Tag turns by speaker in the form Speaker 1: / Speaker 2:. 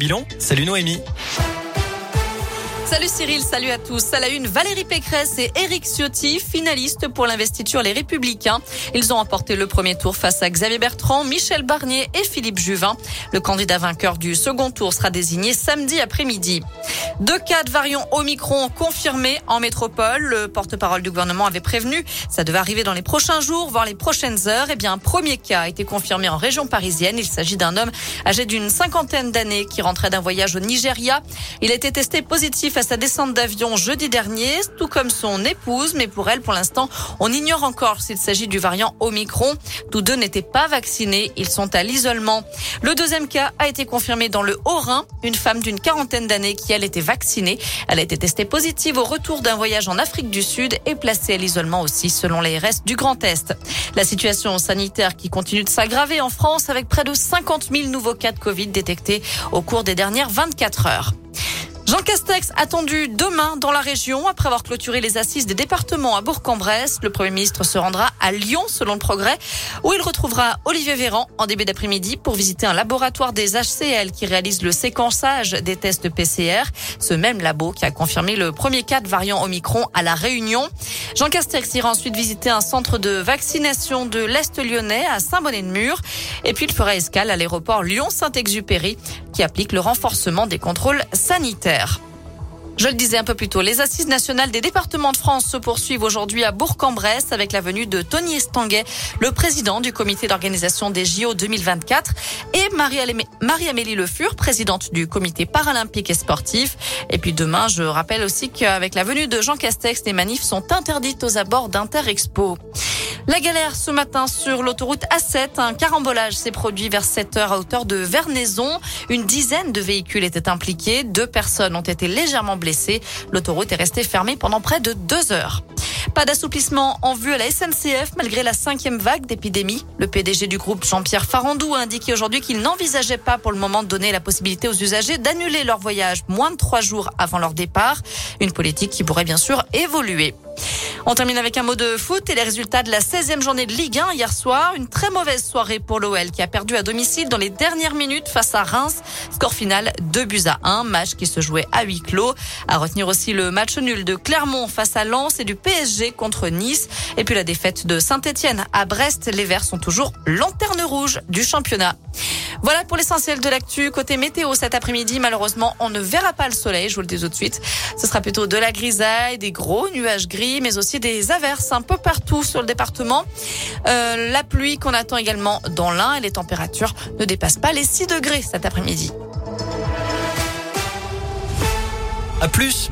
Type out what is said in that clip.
Speaker 1: Bilan, salut Noémie.
Speaker 2: Salut Cyril, salut à tous. À la une, Valérie Pécresse et Éric Ciotti, finalistes pour l'investiture Les Républicains. Ils ont emporté le premier tour face à Xavier Bertrand, Michel Barnier et Philippe Juvin. Le candidat vainqueur du second tour sera désigné samedi après-midi. Deux cas de variant Omicron confirmés en métropole. Le porte-parole du gouvernement avait prévenu. Ça devait arriver dans les prochains jours, voire les prochaines heures. Eh bien, un premier cas a été confirmé en région parisienne. Il s'agit d'un homme âgé d'une cinquantaine d'années qui rentrait d'un voyage au Nigeria. Il a été testé positif à sa descente d'avion jeudi dernier, tout comme son épouse, mais pour elle, pour l'instant, on ignore encore s'il s'agit du variant Omicron. Tous deux n'étaient pas vaccinés, ils sont à l'isolement. Le deuxième cas a été confirmé dans le Haut-Rhin, une femme d'une quarantaine d'années qui, elle, était vaccinée. Elle a été testée positive au retour d'un voyage en Afrique du Sud et placée à l'isolement aussi, selon restes du Grand Est. La situation sanitaire qui continue de s'aggraver en France avec près de 50 000 nouveaux cas de Covid détectés au cours des dernières 24 heures. Jean Castex attendu demain dans la région après avoir clôturé les assises des départements à Bourg-en-Bresse. Le Premier ministre se rendra à Lyon selon le progrès où il retrouvera Olivier Véran en début d'après-midi pour visiter un laboratoire des HCL qui réalise le séquençage des tests PCR. Ce même labo qui a confirmé le premier cas de variant Omicron à la Réunion. Jean Castex ira ensuite visiter un centre de vaccination de l'Est lyonnais à Saint-Bonnet-de-Mur. Et puis il fera escale à l'aéroport Lyon-Saint-Exupéry qui applique le renforcement des contrôles sanitaires. Je le disais un peu plus tôt, les assises nationales des départements de France se poursuivent aujourd'hui à Bourg-en-Bresse avec la venue de Tony Estanguet, le président du comité d'organisation des JO 2024 et Marie-Amélie Le Fur, présidente du comité paralympique et sportif. Et puis demain, je rappelle aussi qu'avec la venue de Jean Castex, les manifs sont interdites aux abords d'Interexpo. La galère ce matin sur l'autoroute A7. Un carambolage s'est produit vers 7 heures à hauteur de Vernaison. Une dizaine de véhicules étaient impliqués. Deux personnes ont été légèrement blessées. L'autoroute est restée fermée pendant près de deux heures. Pas d'assouplissement en vue à la SNCF malgré la cinquième vague d'épidémie. Le PDG du groupe Jean-Pierre Farandou a indiqué aujourd'hui qu'il n'envisageait pas pour le moment de donner la possibilité aux usagers d'annuler leur voyage moins de trois jours avant leur départ. Une politique qui pourrait bien sûr évoluer. On termine avec un mot de foot et les résultats de la 16e journée de Ligue 1 hier soir. Une très mauvaise soirée pour l'OL qui a perdu à domicile dans les dernières minutes face à Reims. Score final 2 buts à 1, match qui se jouait à huis clos. À retenir aussi le match nul de Clermont face à Lens et du PSG contre Nice. Et puis la défaite de Saint-Etienne à Brest. Les Verts sont toujours lanterne rouge du championnat. Voilà pour l'essentiel de l'actu. Côté météo cet après-midi, malheureusement, on ne verra pas le soleil, je vous le dis tout de suite. Ce sera plutôt de la grisaille, des gros nuages gris, mais aussi des averses un peu partout sur le département. Euh, la pluie qu'on attend également dans l'Ain et les températures ne dépassent pas les 6 degrés cet après-midi.
Speaker 1: À plus